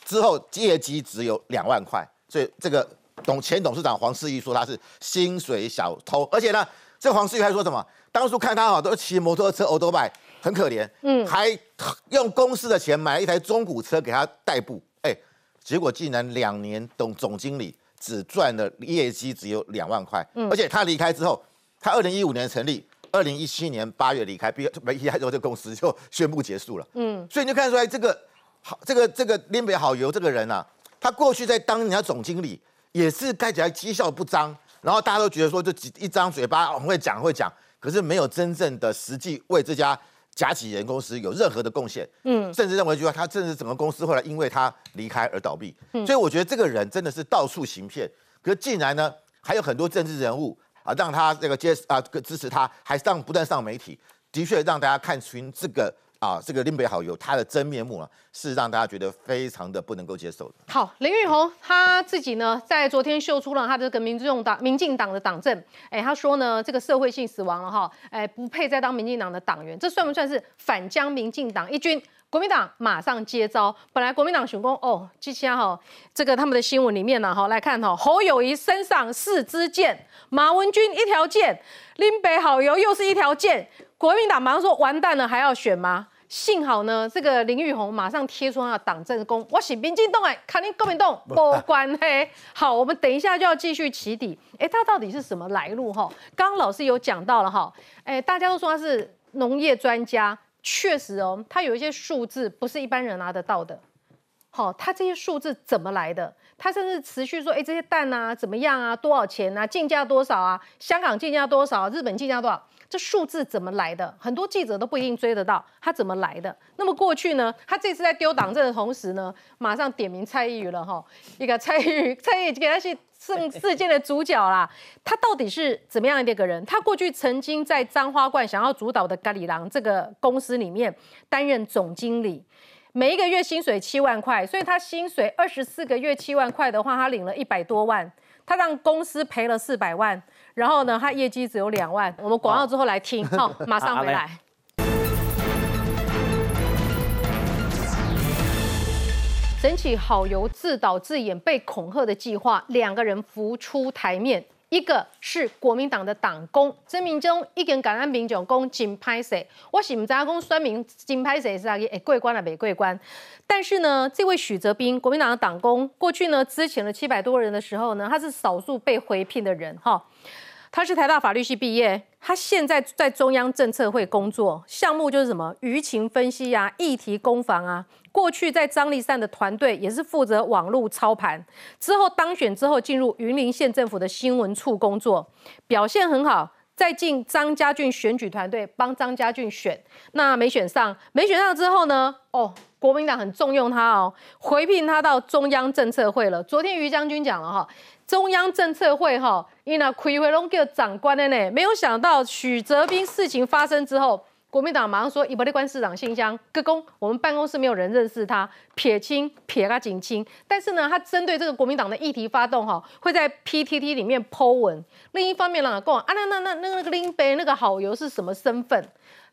S11: 之后，业绩只有两万块，所以这个董前董事长黄世玉说他是薪水小偷，而且呢，这黄世玉还说什么？当初看他好都骑摩托车、欧多拜，很可怜，嗯，还用公司的钱买了一台中古车给他代步，哎，结果竟然两年董总经理只赚了业绩只有两万块，而且他离开之后，他二零一五年成立。二零一七年八月离开，毕没离开之后，这公司就宣布结束了。嗯，所以你就看出来，这个好，这个这个林北好油这个人啊，他过去在当人家总经理，也是看起来绩效不彰，然后大家都觉得说，就几一张嘴巴很会讲会讲，可是没有真正的实际为这家甲己人公司有任何的贡献。嗯，甚至认为就说他甚至整个公司后来因为他离开而倒闭。所以我觉得这个人真的是到处行骗，可是竟然呢还有很多政治人物。啊，让他这个接啊支持他，还上不断上媒体，的确让大家看清这个啊，这个林北好友他的真面目啊，是让大家觉得非常的不能够接受的。
S1: 好，林玉红他自己呢，在昨天秀出了他这个民众党、民进党的党证。哎，他说呢，这个社会性死亡了哈，哎，不配再当民进党的党员，这算不算是反将民进党一军？国民党马上接招，本来国民党选攻哦，接下来哈，这个他们的新闻里面呢，哈，来看哈，侯友谊身上四支箭，马文君一条箭，林北好友又是一条箭，国民党马上说完蛋了，还要选吗？幸好呢，这个林玉红马上贴出他的党政功，我是民进党哎，肯定国民党不关嘿。好，我们等一下就要继续起底，哎，他到底是什么来路哈？刚刚老师有讲到了哈，哎，大家都说他是农业专家。确实哦，他有一些数字不是一般人拿得到的。好，他这些数字怎么来的？他甚至持续说，哎，这些蛋啊怎么样啊？多少钱啊？进价多少啊？香港进价多少？日本进价多少？这数字怎么来的？很多记者都不一定追得到，他怎么来的？那么过去呢？他这次在丢党证的同时呢，马上点名蔡依瑜了哈，一个蔡依瑜，蔡依瑜给他是。事事件的主角啦，他到底是怎么样的一个人？他过去曾经在彰花冠想要主导的咖喱郎这个公司里面担任总经理，每一个月薪水七万块，所以他薪水二十四个月七万块的话，他领了一百多万，他让公司赔了四百万，然后呢，他业绩只有两万。我们广告之后来听，好，马上回来。整起好油自导自演被恐吓的计划，两个人浮出台面，一个是国民党的党工曾明忠，一根感恩民众公金拍谁？我是唔知阿公酸民金拍谁是阿个诶贵官啊没贵官？但是呢，这位许泽斌，国民党的党工，过去呢之前了七百多人的时候呢，他是少数被回聘的人哈。他是台大法律系毕业，他现在在中央政策会工作，项目就是什么舆情分析啊、议题攻防啊。过去在张立善的团队也是负责网络操盘，之后当选之后进入云林县政府的新闻处工作，表现很好，再进张家俊选举团队帮张家俊选，那没选上，没选上之后呢？哦，国民党很重用他哦，回聘他到中央政策会了。昨天于将军讲了哈。中央政策会哈，因那亏回拢叫长官的呢，没有想到许泽斌事情发生之后，国民党马上说，伊不利关市长信箱，各公我们办公室没有人认识他，撇清撇他警清。但是呢，他针对这个国民党的议题发动哈，会在 PTT 里面 Po 文。另一方面呢，跟我啊那那那那那个林北那个好友是什么身份？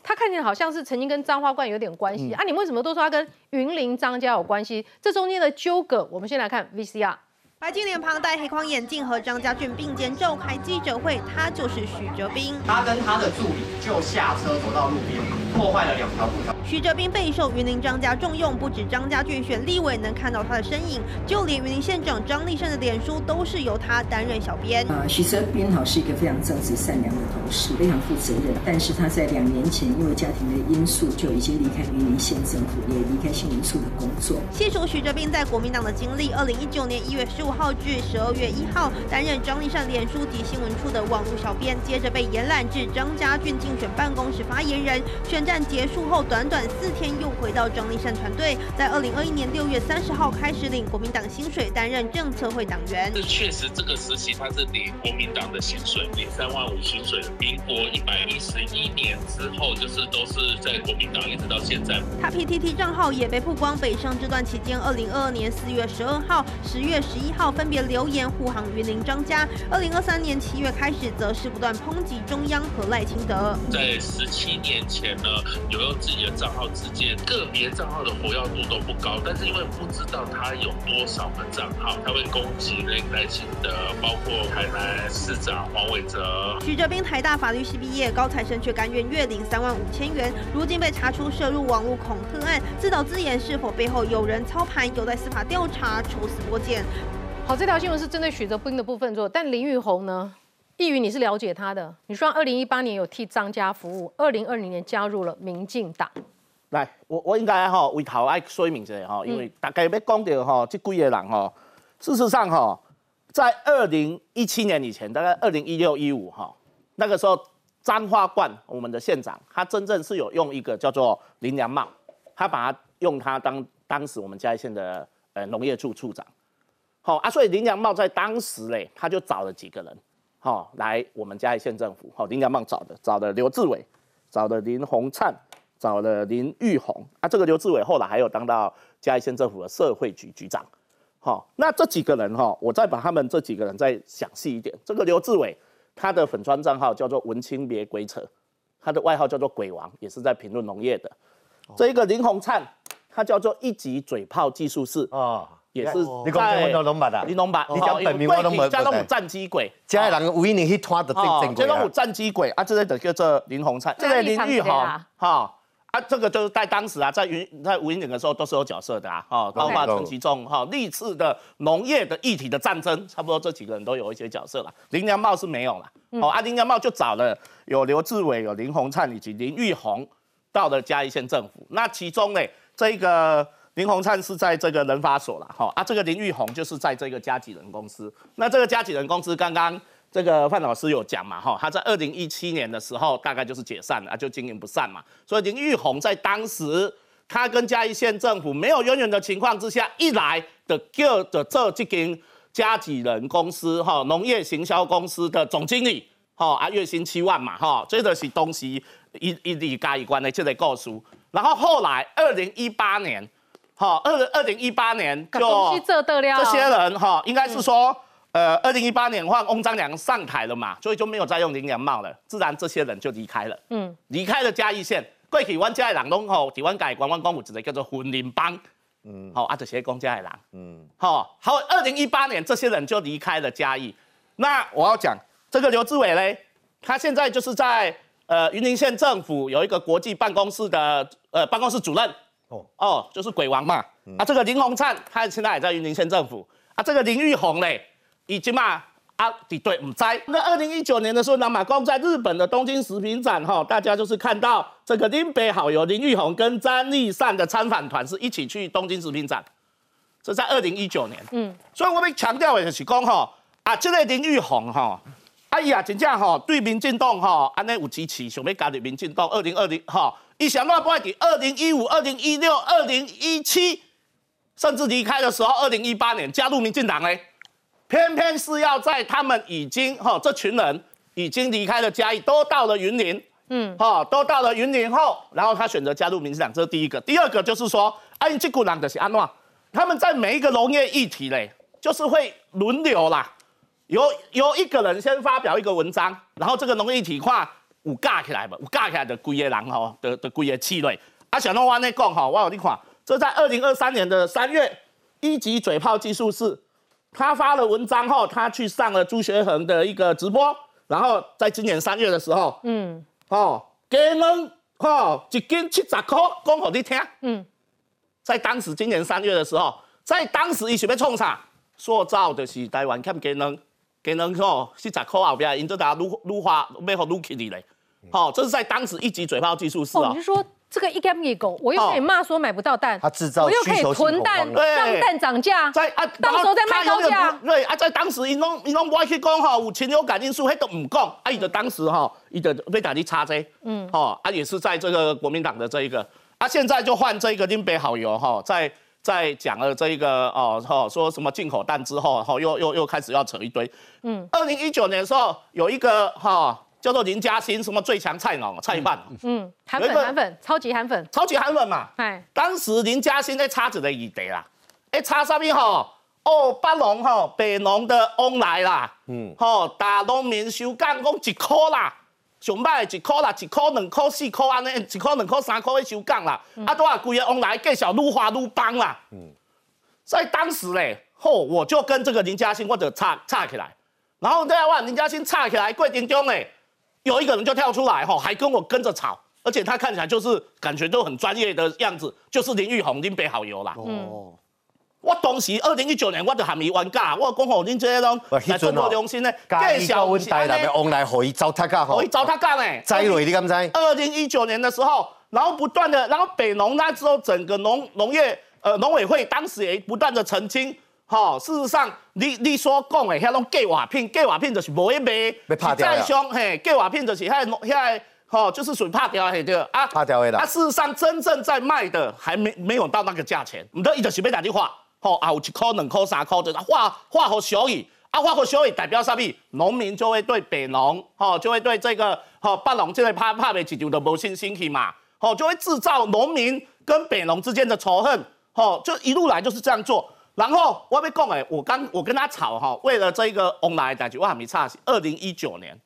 S1: 他看起来好像是曾经跟张花冠有点关系啊，你为什么都说他跟云林张家有关系？这中间的纠葛，我们先来看 VCR。
S12: 白金脸庞、戴黑框眼镜和张家俊并肩召开记者会，他就是许哲斌。
S13: 他跟他的助理就下车走到路边，破坏了两条步道。
S12: 徐哲斌备受云林张家重用，不止张家俊选立委能看到他的身影，就连云林县长张立胜的脸书都是由他担任小编。
S14: 啊，徐哲斌好是一个非常正直善良的同事，非常负责任。但是他在两年前因为家庭的因素就已经离开云林县政府，也离开新闻处的工作。
S12: 细数徐哲斌在国民党的经历，二零一九年一月十五。号至十二月一号，担任张立胜脸书及新闻处的网络小编，接着被延揽至张家俊竞选办公室发言人。选战结束后，短短四天又回到张立善团队，在二零二一年六月三十号开始领国民党薪水，担任政策会党员。
S15: 这确实，这个时期他是领国民党的薪水，领三万五薪水。民国一百一十一年之后，就是都是在国民党一直到现在。
S12: 他 PTT 账号也被曝光，北上这段期间，二零二二年四月十二号、十月十一号。分别留言护航云林张家，二零二三年七月开始，则是不断抨击中央和赖清德。
S15: 在十七年前呢，有用自己的账号直接，个别账号的活跃度都不高，但是因为不知道他有多少个账号，他会攻击那赖清的，包括台南市长黄伟哲。
S12: 许哲斌台大法律系毕业，高材生却甘愿月领三万五千元，如今被查出涉入网络恐吓案，自导自演，是否背后有人操盘，有待司法调查，抽丝剥茧。
S1: 好，这条新闻是针对许哲斌的部分做，但林玉红呢？易云你是了解他的，你说二零一八年有替张家服务，二零二零年加入了民进党。
S16: 来，我我应该哈为头爱说明一下哈，因为大概要讲到哈这几个人哈，事实上哈，在二零一七年以前，大概二零一六一五哈，那个时候张花冠我们的县长，他真正是有用一个叫做林良茂，他把他用他当当时我们嘉义县的呃农业处处长。好啊，所以林良茂在当时嘞，他就找了几个人，好来我们嘉义县政府，好林良茂找的，找的刘志伟，找的林宏灿，找了林玉红啊，这个刘志伟后来还有当到嘉义县政府的社会局局长。好，那这几个人哈，我再把他们这几个人再详细一点。这个刘志伟，他的粉砖账号叫做文青别鬼扯，他的外号叫做鬼王，也是在评论农业的。这一个林宏灿，他叫做一级嘴炮技术室啊，也是
S2: 你讲中文都拢捌啦
S16: 你拢捌，
S2: 你讲本名我拢捌
S16: 加拢有战机鬼，
S2: 家的人有一年去拖的
S16: 哦
S2: 正正鬼啊。
S16: 这种有战机鬼啊，这个就叫做林鸿灿，这个林玉红哈啊，这个就是在当时啊，在云在吴英岭的时候都是有角色的啊，哈，包括陈其中哈，历次的农业的议题的战争，差不多这几个人都有一些角色了。林良茂是没有了，哦，啊，林良茂就找了有刘志伟、有林鸿灿以及林玉红到了嘉义县政府。那其中呢，这个林宏灿是在这个人法所了，哈，啊，这个林玉红就是在这个嘉己人公司。那这个嘉己人公司刚刚。这个范老师有讲嘛，哈，他在二零一七年的时候大概就是解散了，就经营不善嘛，所以林玉红在当时他跟嘉义县政府没有渊源的情况之下，一来的叫的这这间嘉己人公司哈农业行销公司的总经理，哈啊月薪七万嘛，哈，这个是东西一一理加一关的这个告诉，然后后来二零一八年，哈二二零一八年就
S1: 这得了。
S16: 这些人哈应该是说。呃，二零一八年换翁章良上台了嘛，所以就没有再用林良茂了，自然这些人就离开了。
S1: 嗯，
S16: 离开了嘉义县，过去阮嘉义人拢吼，台湾改观湾讲有一个叫做婚林帮，嗯，好啊，这些公嘉义人，嗯，好，好，二零一八年这些人就离开了嘉义。那我要讲这个刘志伟嘞，他现在就是在呃云林县政府有一个国际办公室的呃办公室主任，哦哦，就是鬼王嘛。啊，这个林鸿灿他现在也在云林县政府。啊，这个林玉红嘞。已经嘛啊，敌对唔在。那二零一九年的时候，南马公在日本的东京食品展哈，大家就是看到这个林北好友林玉红跟詹立善的参访团是一起去东京食品展，这在二零一九年。嗯，所以我们强调的就是讲哈啊，这个林玉红哈，哎呀，真正哈对民进党哈安尼有支持，想要加入民进党。二零二零哈，一想到不会伫二零一五、二零一六、二零一七，甚至离开的时候，二零一八年加入民进党嘞。偏偏是要在他们已经哈这群人已经离开了嘉义，都到了云林，嗯，哈，都到了云林后，然后他选择加入民进党，这是第一个。第二个就是说，安吉古朗的是安诺，他们在每一个农业议题嘞，就是会轮流啦，由由一个人先发表一个文章，然后这个农业议题看有架起来嘛，有架起来的规个人吼的的规个气类。啊，小诺湾那讲哈，我有你看，这在二零二三年的三月，一级嘴炮技术是。他发了文章后，他去上了朱学恒的一个直播，然后在今年三月的时候，嗯，哦，给人哦一斤七十块，讲给你听，嗯，在当时今年三月的时候，在当时伊想要创啥，塑造的是台湾欠给人，给人哦七十块后边，因这大家愈愈花要好撸起你嘞，好，这是在当时一级嘴炮技术是啊。
S1: 哦。这个一干一狗，我又可以骂说买不到蛋，
S2: 他制造
S1: 我又可以囤蛋，让蛋涨价，
S16: 在啊，
S1: 到时候再卖高价。
S16: 对啊，在当时，因拢因拢不爱去讲哈，有禽流感因素，迄都唔讲。啊，伊的当时哈，伊的被打击差这，嗯，哦，啊，也是在这个国民党的这一个，啊，现在就换这个林北好友哈，在在讲了这一个哦，哈，说什么进口蛋之后，哈，又又又开始要扯一堆。嗯，二零一九年的时候有一个哈。叫做林嘉欣，什么最强菜脑菜饭？
S1: 嗯，韩粉韩粉，超级韩粉，
S16: 超级韩粉嘛。哎，当时林嘉欣在插子的议题啦，哎，插上面吼，哦，北农吼，北农的翁来啦，嗯，吼，大农民收干工一块啦，上摆一块啦，一块两块四块安尼，一块两块三块收干啦，啊，都啊规个往来介绍愈花愈棒啦。嗯，在当时嘞，吼，我就跟这个林嘉欣或者插插起来，然后再话林嘉欣插起来过程中嘞。有一个人就跳出来，吼，还跟我跟着吵，而且他看起来就是感觉都很专业的样子，就是林玉红林北好友啦。哦，我当时二零一九年我就喊伊冤家，我讲吼，恁这些人来中国良心呢，
S2: 介绍阮台南的往来互伊糟蹋噶，
S16: 可以糟蹋噶呢。
S2: 栽蕊你敢知？
S16: 二零一九年的时候，然后不断的，然后北农那时候整个农农业呃农委会当时也不断的澄清。吼，事实上，你你所讲的遐种假瓦片，假瓦片就是无一卖，
S2: 实
S16: 在上嘿，假瓦片就是遐遐吼，就是属于拍掉的对啊，
S2: 拍掉的啦。
S16: 啊，事实上真正在卖的还没没有到那个价钱，唔得，伊就是要打电话，吼，啊有一块两块三块的，画画好小雨，啊画好小雨代表啥物？农民就会对北农，吼，就会对这个吼北农这个拍拍的市场都无信心去嘛。哦，就会制造农民跟北农之间的仇恨，哦，就一路来就是这样做。然后我被讲哎，我刚我跟他吵哈，为了这个翁来代志，我还没差。二零一九年，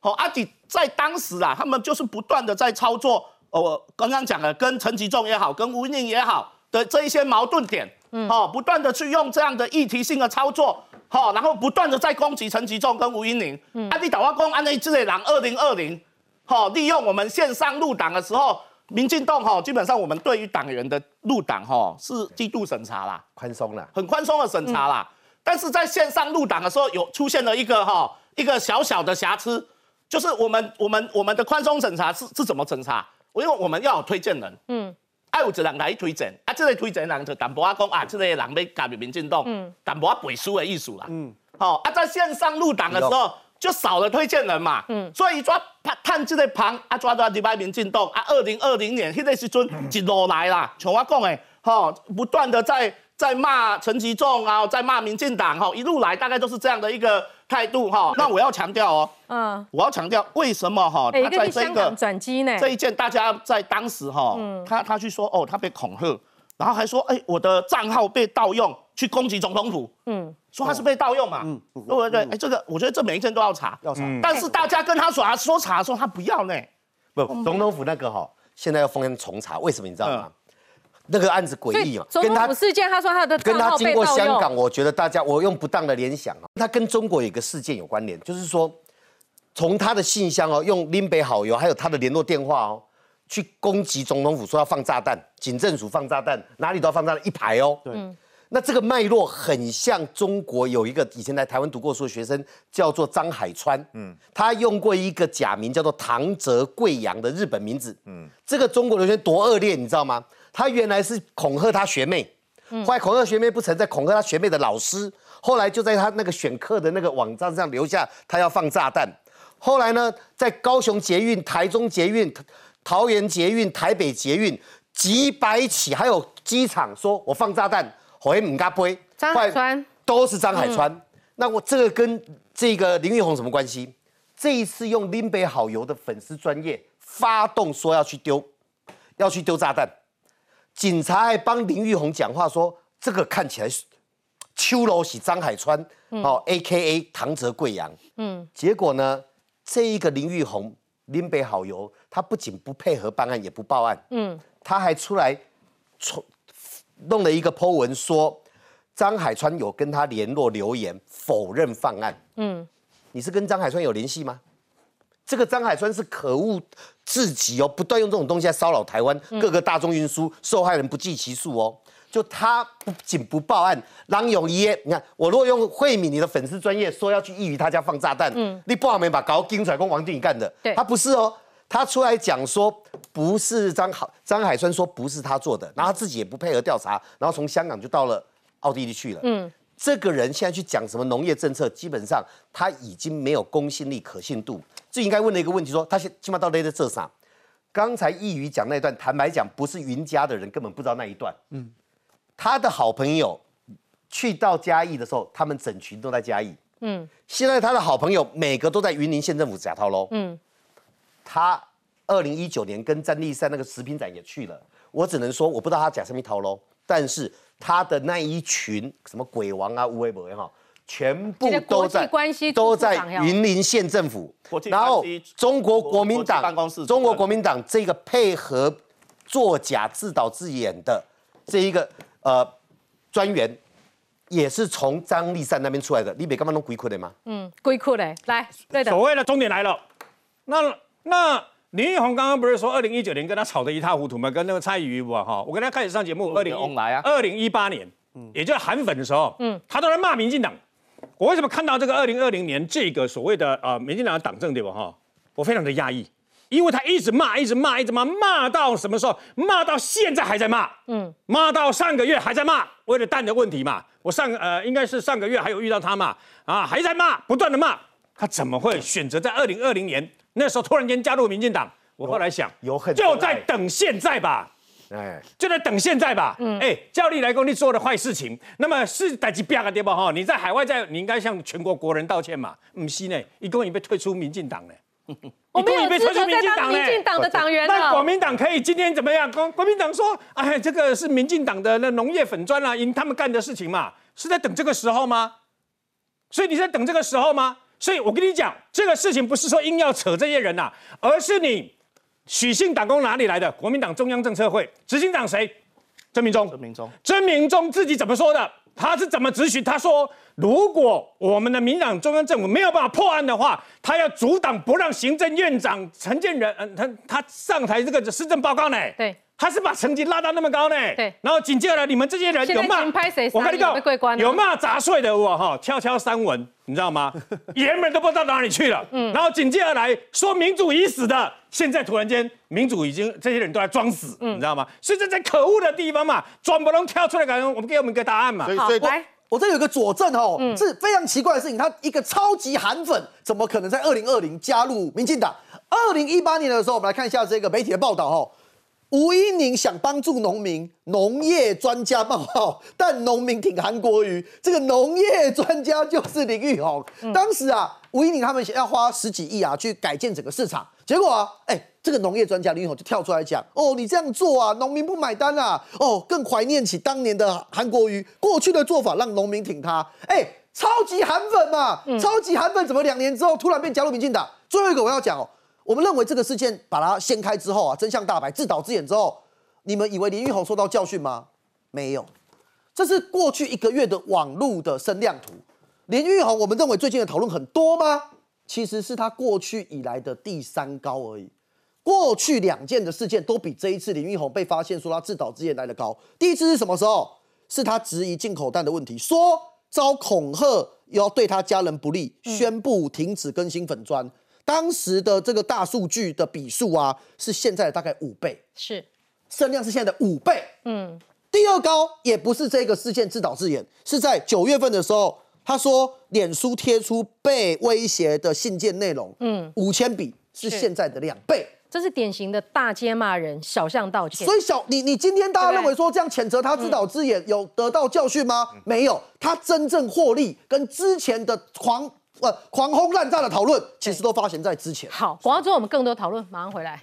S16: 好阿弟在当时啊，他们就是不断的在操作，哦，刚刚讲的跟陈吉仲也好，跟吴宁也好的这一些矛盾点，嗯，好，不断的去用这样的议题性的操作，好，然后不断的在攻击陈吉仲跟吴英宁。阿弟岛阿公安内之类狼二零二零，好，利用我们线上入党的时候。民进党哈，基本上我们对于党员的入党哈是季度审查啦，
S2: 宽松啦，
S16: 很宽松的审查啦。但是在线上入党的时候，有出现了一个哈一个小小的瑕疵，就是我们我们我们的宽松审查是是怎么审查？因为我们要有推荐人，嗯，爱有一人来推荐，啊，这个推荐人就淡薄啊讲啊，这个人要加入民进党，嗯，淡薄啊背书的意思啦，嗯，好啊，在线上入党的时候。就少了推荐人嘛，嗯，所以抓探这个旁啊，抓抓礼拜民进党啊，二零二零年迄个时阵一路来啦，像我讲的，吼，不断的在在骂陈吉仲啊，在骂民进党，哈，一路来大概都是这样的一个态度，哈。那我要强调哦，嗯，我要强调为什么哈，
S1: 他在这个转机呢，
S16: 这一件大家在当时哈，他他去说哦，他被恐吓。然后还说，哎，我的账号被盗用去攻击总统府，嗯，说他是被盗用嘛，嗯，对不对？哎，这个我觉得这每一件都要查，
S10: 要查。
S16: 但是大家跟他说说查的时候，他不要呢。
S2: 不，总统府那个哈，现在要封重查，为什么你知道吗？那个案子诡异嘛，
S1: 总统府事件，他说他的
S2: 跟他经过香港，我觉得大家我用不当的联想啊，他跟中国有一个事件有关联，就是说从他的信箱哦，用林北好友，还有他的联络电话哦。去攻击总统府，说要放炸弹，警政署放炸弹，哪里都要放炸弹，一排哦。对，那这个脉络很像中国有一个以前来台湾读过书的学生，叫做张海川。嗯，他用过一个假名叫做唐泽贵阳的日本名字。嗯，这个中国留学生多恶劣，你知道吗？他原来是恐吓他学妹，后来恐吓学妹不成，再恐吓他学妹的老师，后来就在他那个选课的那个网站上留下他要放炸弹。后来呢，在高雄捷运、台中捷运。桃园捷运、台北捷运几百起，还有机场说我放炸弹，回唔加杯，
S1: 张海川
S2: 都是张海川。那我这个跟这个林玉红什么关系？这一次用林北好油的粉丝专业发动说要去丢，要去丢炸弹，警察还帮林玉红讲话说这个看起来是秋楼喜张海川哦，A K A 唐泽贵阳。嗯，结果呢，这一个林玉红。林北好友，他不仅不配合办案，也不报案，嗯，他还出来，弄了一个 po 文说，张海川有跟他联络留言，否认犯案，嗯，你是跟张海川有联系吗？这个张海川是可恶至极哦，不断用这种东西来骚扰台湾各个大众运输，受害人不计其数哦。就他不仅不报案，郎永一，你看我如果用慧敏你的粉丝专业说要去异于他家放炸弹，嗯，你不好没把搞盯出来，跟王定宇干的，
S1: 对，
S2: 他不是哦，他出来讲说不是张海张海川说不是他做的，然后他自己也不配合调查，然后从香港就到了奥地利去了，嗯，这个人现在去讲什么农业政策，基本上他已经没有公信力、可信度，最应该问的一个问题说，他现起码到底在这上，刚才易宇讲那段，坦白讲，不是云家的人根本不知道那一段，嗯。他的好朋友去到嘉义的时候，他们整群都在嘉义。嗯，现在他的好朋友每个都在云林县政府假套喽。嗯，他二零一九年跟詹立山那个食品展也去了。我只能说，我不知道他假什么套喽。但是他的那一群什么鬼王啊、乌龟伯也好，全部都在都在云林县政府。然后中国国民党办公室，中国国民党这个配合作假、自导自演的这一个。呃，专员也是从张立善那边出来的，你别干嘛弄鬼哭的吗？
S1: 嗯，鬼哭的，来，对的。
S17: 所谓的重点来了，那那林玉红刚刚不是说二零一九年跟他吵得一塌糊涂吗？跟那个蔡依瑜吧，哈，我跟他开始上节目，二零二零一八年，嗯，也就是韩粉的时候，嗯，他都在骂民进党。我为什么看到这个二零二零年这个所谓的呃民进党的党政对吧？哈，我非常的压抑。因为他一直骂，一直骂，一直骂，骂到什么时候？骂到现在还在骂，嗯，骂到上个月还在骂，为了蛋的问题嘛。我上呃，应该是上个月还有遇到他嘛，啊，还在骂，不断的骂，他怎么会选择在二零二零年那时候突然间加入民进党？我后来想，
S2: 有很
S17: 就在等现在吧，哎，就在等现在吧，嗯，哎，教立来工你做的坏事情，那么是代级变个地方？哈，你在海外在，你应该向全国国人道歉嘛，唔是呢，一共已被退出民进党呢。
S1: 我没有资格再当民进党的党员
S17: 那国民党可以今天怎么样？国国民党说，哎，这个是民进党的那农业粉砖啊，因他们干的事情嘛，是在等这个时候吗？所以你在等这个时候吗？所以我跟你讲，这个事情不是说硬要扯这些人呐，而是你许姓党工哪里来的？国民党中央政策会执行长谁？曾明忠。
S16: 曾明忠。
S17: 曾明忠自己怎么说的？他是怎么咨询？他说。如果我们的民党中央政府没有办法破案的话，他要阻挡不让行政院长陈建仁，嗯，他他上台这个施政报告呢？
S1: 对，
S17: 他是把成绩拉到那么高呢？
S1: 对。
S17: 然后紧接着你们这些人有骂，
S1: 我跟你讲，
S17: 有骂杂碎的我哈，悄悄删文，你知道吗？爷们都不知道哪里去了。嗯。然后紧接着来说民主已死的，现在突然间民主已经这些人都在装死，嗯你知道吗？所以这在可恶的地方嘛，装不能跳出来，感觉我们给我们一个答案嘛。
S10: 好，来。我这有一个佐证哦，是非常奇怪的事情。他一个超级韩粉，怎么可能在二零二零加入民进党？二零一八年的时候，我们来看一下这个媒体的报道哦。吴依宁想帮助农民，农业专家冒号，但农民挺韩国瑜。这个农业专家就是林玉红。当时啊，吴依宁他们要花十几亿啊，去改建整个市场。结果啊，哎。这个农业专家林永就跳出来讲：“哦，你这样做啊，农民不买单啊！哦，更怀念起当年的韩国瑜过去的做法，让农民挺他。哎，超级韩粉嘛，超级韩粉怎么两年之后突然变加入民进党？最后一个我要讲哦，我们认为这个事件把它掀开之后啊，真相大白，自导自演之后，你们以为林玉红受到教训吗？没有，这是过去一个月的网络的声量图。林玉红，我们认为最近的讨论很多吗？其实是他过去以来的第三高而已。”过去两件的事件都比这一次林玉红被发现说他自导自演来的高。第一次是什么时候？是他质疑进口蛋的问题，说遭恐吓要对他家人不利，宣布停止更新粉砖。当时的这个大数据的比数啊，是现在的大概五倍，
S1: 是
S10: 声量是现在的五倍。嗯，第二高也不是这个事件自导自演，是在九月份的时候，他说脸书贴出被威胁的信件内容，嗯，五千笔是现在的两倍。
S1: 这是典型的大街骂人，小巷道歉。
S10: 所以小你你今天大家认为说这样谴责他自导自演有得到教训吗？没有，他真正获利跟之前的狂呃狂轰滥炸的讨论，其实都发生在之前。
S1: 好，广告之后我们更多讨论，马上回来。